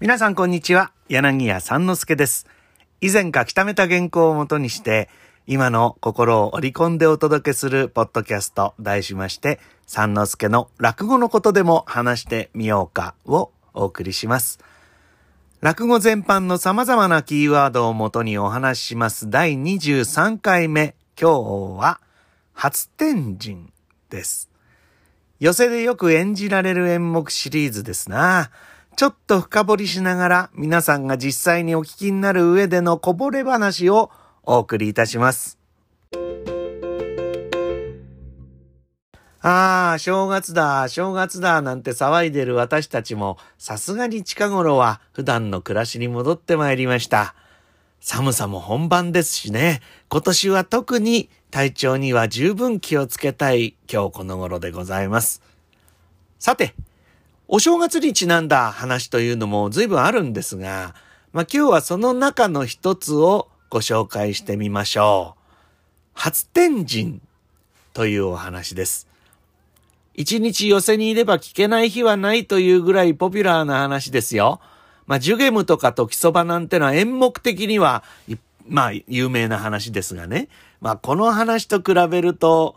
皆さんこんにちは。柳家三之助です。以前書き溜めた原稿をもとにして、今の心を織り込んでお届けするポッドキャスト、題しまして、三之助の落語のことでも話してみようかをお送りします。落語全般の様々なキーワードをもとにお話しします第23回目。今日は、初天神です。寄せでよく演じられる演目シリーズですな。ちょっと深掘りしながら皆さんが実際にお聞きになる上でのこぼれ話をお送りいたします。ああ、正月だ、正月だ、なんて騒いでる私たちも、さすがに近頃は普段の暮らしに戻ってまいりました。寒さも本番ですしね、今年は特に体調には十分気をつけたい今日この頃でございます。さて、お正月にちなんだ話というのも随分あるんですが、まあ今日はその中の一つをご紹介してみましょう。初天神というお話です。一日寄せにいれば聞けない日はないというぐらいポピュラーな話ですよ。まあ、ジュゲムとか時そばなんてのは演目的には、まあ、有名な話ですがね。まあ、この話と比べると、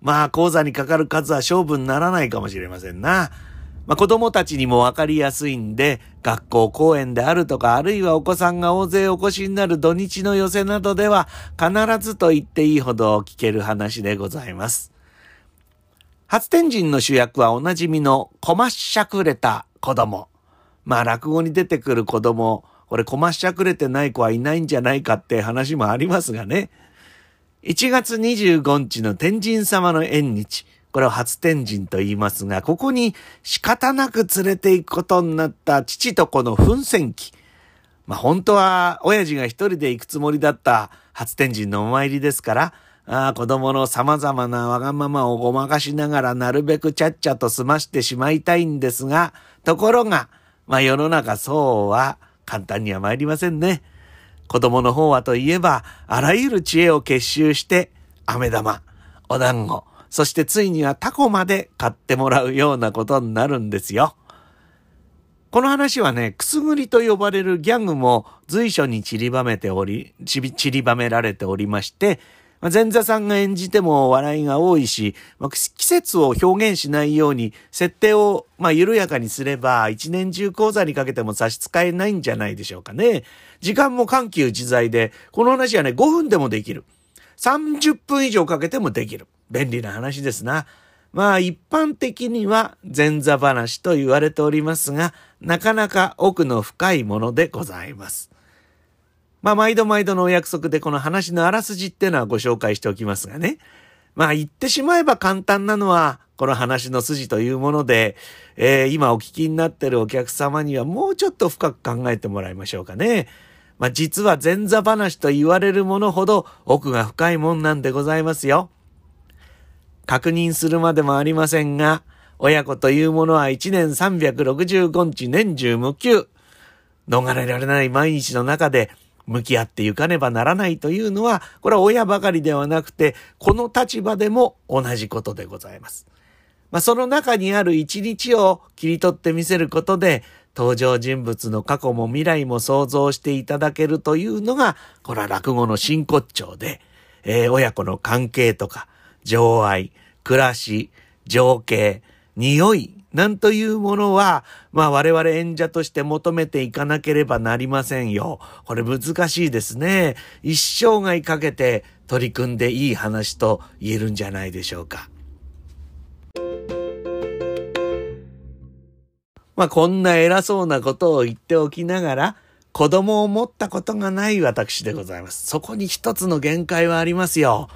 まあ、講座にかかる数は勝負にならないかもしれませんな。まあ、子供たちにもわかりやすいんで、学校公演であるとか、あるいはお子さんが大勢お越しになる土日の寄せなどでは、必ずと言っていいほど聞ける話でございます。初天神の主役はおなじみのこまっしゃくれた子供。まあ落語に出てくる子供、これこまっしゃくれてない子はいないんじゃないかって話もありますがね。1月25日の天神様の縁日。これを初天神と言いますが、ここに仕方なく連れて行くことになった父と子の奮戦記。まあ本当は親父が一人で行くつもりだった初天神のお参りですから、ああ、子供の様々なわがままをごまかしながらなるべくちゃっちゃと済ましてしまいたいんですが、ところが、まあ世の中そうは簡単には参りませんね。子供の方はといえば、あらゆる知恵を結集して、飴玉、お団子、そしてついにはタコまで買ってもらうようなことになるんですよ。この話はね、くすぐりと呼ばれるギャグも随所に散りばめており、散りばめられておりまして、前座さんが演じても笑いが多いし、季節を表現しないように、設定をまあ緩やかにすれば、一年中講座にかけても差し支えないんじゃないでしょうかね。時間も緩急自在で、この話はね、5分でもできる。30分以上かけてもできる。便利な話ですな。まあ一般的には前座話と言われておりますが、なかなか奥の深いものでございます。まあ毎度毎度のお約束でこの話のあらすじってのはご紹介しておきますがね。まあ言ってしまえば簡単なのは、この話の筋というもので、えー今お聞きになってるお客様にはもうちょっと深く考えてもらいましょうかね。まあ実は前座話と言われるものほど奥が深いもんなんでございますよ。確認するまでもありませんが、親子というものは1年365日年中無休。逃れられない毎日の中で向き合ってゆかねばならないというのは、これは親ばかりではなくて、この立場でも同じことでございます。まあ、その中にある一日を切り取ってみせることで、登場人物の過去も未来も想像していただけるというのが、これは落語の真骨頂で、えー親子の関係とか、情愛、暮らし、情景、匂い、なんというものは、まあ我々演者として求めていかなければなりませんよ。これ難しいですね。一生涯かけて取り組んでいい話と言えるんじゃないでしょうか。まあこんな偉そうなことを言っておきながら、子供を持ったことがない私でございます。そこに一つの限界はありますよ。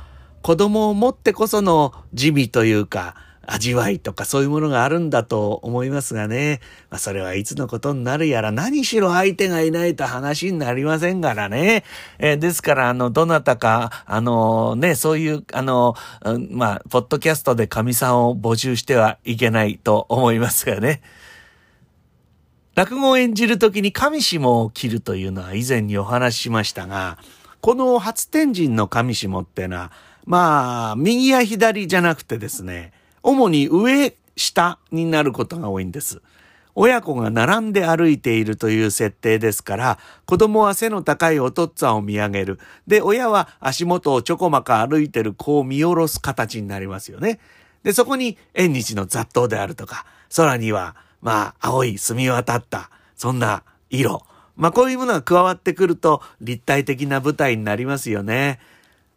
子供を持ってこその地味というか、味わいとかそういうものがあるんだと思いますがね。まあそれはいつのことになるやら何しろ相手がいないと話になりませんからね。えーですから、あの、どなたか、あのね、そういう、あの、うんまあ、ポッドキャストで神さんを募集してはいけないと思いますがね。落語を演じるときに上下を切るというのは以前にお話ししましたが、この初天神の上下ってのは、まあ、右や左じゃなくてですね、主に上、下になることが多いんです。親子が並んで歩いているという設定ですから、子供は背の高いお父っつぁんを見上げる。で、親は足元をちょこまか歩いてる子を見下ろす形になりますよね。で、そこに縁日の雑踏であるとか、空には、まあ、青い澄み渡った、そんな色。まあ、こういうものが加わってくると立体的な舞台になりますよね。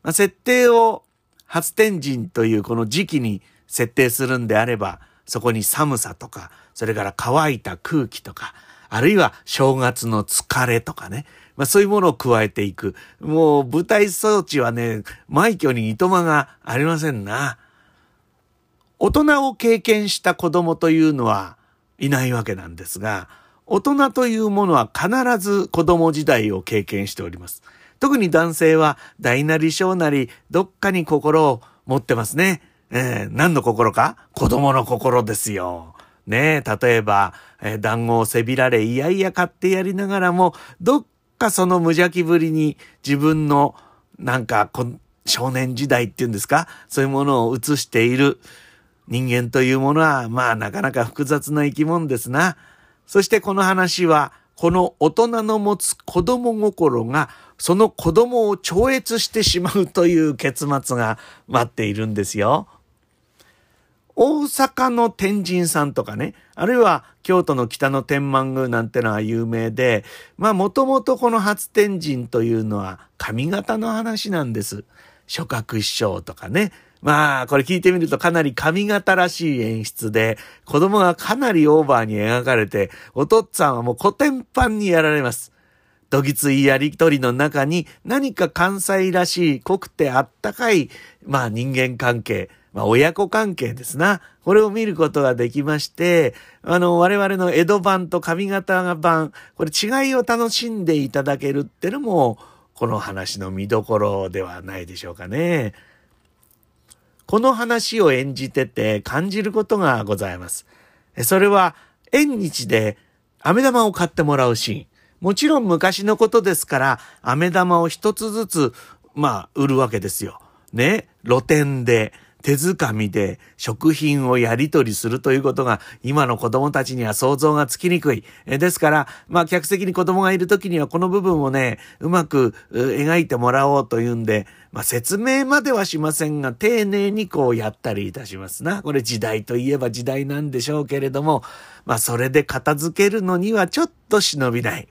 まあ、設定を初天神というこの時期に設定するんであれば、そこに寒さとか、それから乾いた空気とか、あるいは正月の疲れとかね。まあそういうものを加えていく。もう舞台装置はね、枚挙にいとまがありませんな。大人を経験した子供というのはいないわけなんですが、大人というものは必ず子供時代を経験しております。特に男性は大なり小なりどっかに心を持ってますね。えー、何の心か？子供の心ですよ。ねえ、例えば、えー、団子をせびられ、いやいや買ってやりながらも、どっかその無邪気ぶりに自分の、なんか少年時代っていうんですか？そういうものを映している人間というものは、まあなかなか複雑な生き物ですな。そしてこの話は、この大人の持つ子供心が、その子供を超越してしまうという結末が待っているんですよ。大阪の天神さんとかね、あるいは京都の北の天満宮なんてのは有名で、まあもともとこの初天神というのは髪型の話なんです。諸角師匠とかね。まあ、これ聞いてみるとかなり髪型らしい演出で、子供がかなりオーバーに描かれて、お父っつぁんはもう古典版にやられます。どぎついやりとりの中に何か関西らしい濃くてあったかい、まあ人間関係、まあ、親子関係ですな。これを見ることができまして、あの、我々の江戸版と上方版、これ違いを楽しんでいただけるってのも、この話の見どころではないでしょうかね。この話を演じてて感じることがございます。それは、縁日で飴玉を買ってもらうシーン。もちろん昔のことですから、飴玉を一つずつ、まあ、売るわけですよ。ね。露店で、手づかみで食品をやり取りするということが今の子供たちには想像がつきにくい。ですから、まあ客席に子供がいる時にはこの部分をね、うまく描いてもらおうというんで、まあ説明まではしませんが、丁寧にこうやったりいたしますな。これ時代といえば時代なんでしょうけれども、まあそれで片付けるのにはちょっと忍びない。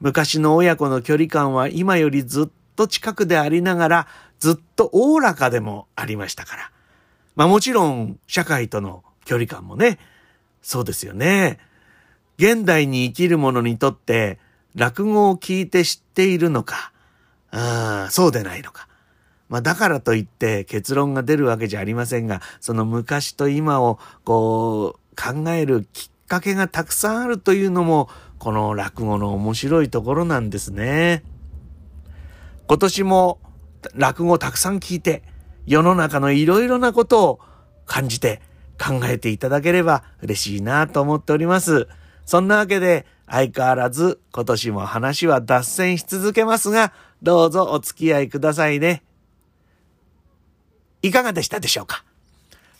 昔の親子の距離感は今よりずっと近くでありながら、ずっとおおらかでもありましたから。まあもちろん社会との距離感もね、そうですよね。現代に生きる者にとって落語を聞いて知っているのか、あ、そうでないのか。まあだからといって結論が出るわけじゃありませんが、その昔と今をこう考えるきっかけがたくさんあるというのも、この落語の面白いところなんですね。今年も落語をたくさん聞いて、世の中のいろいろなことを感じて考えていただければ嬉しいなと思っております。そんなわけで、相変わらず今年も話は脱線し続けますが、どうぞお付き合いくださいね。いかがでしたでしょうか？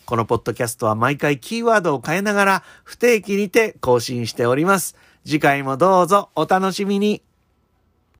このポッドキャストは毎回キーワードを変えながら不定期にて更新しております。次回もどうぞお楽しみに。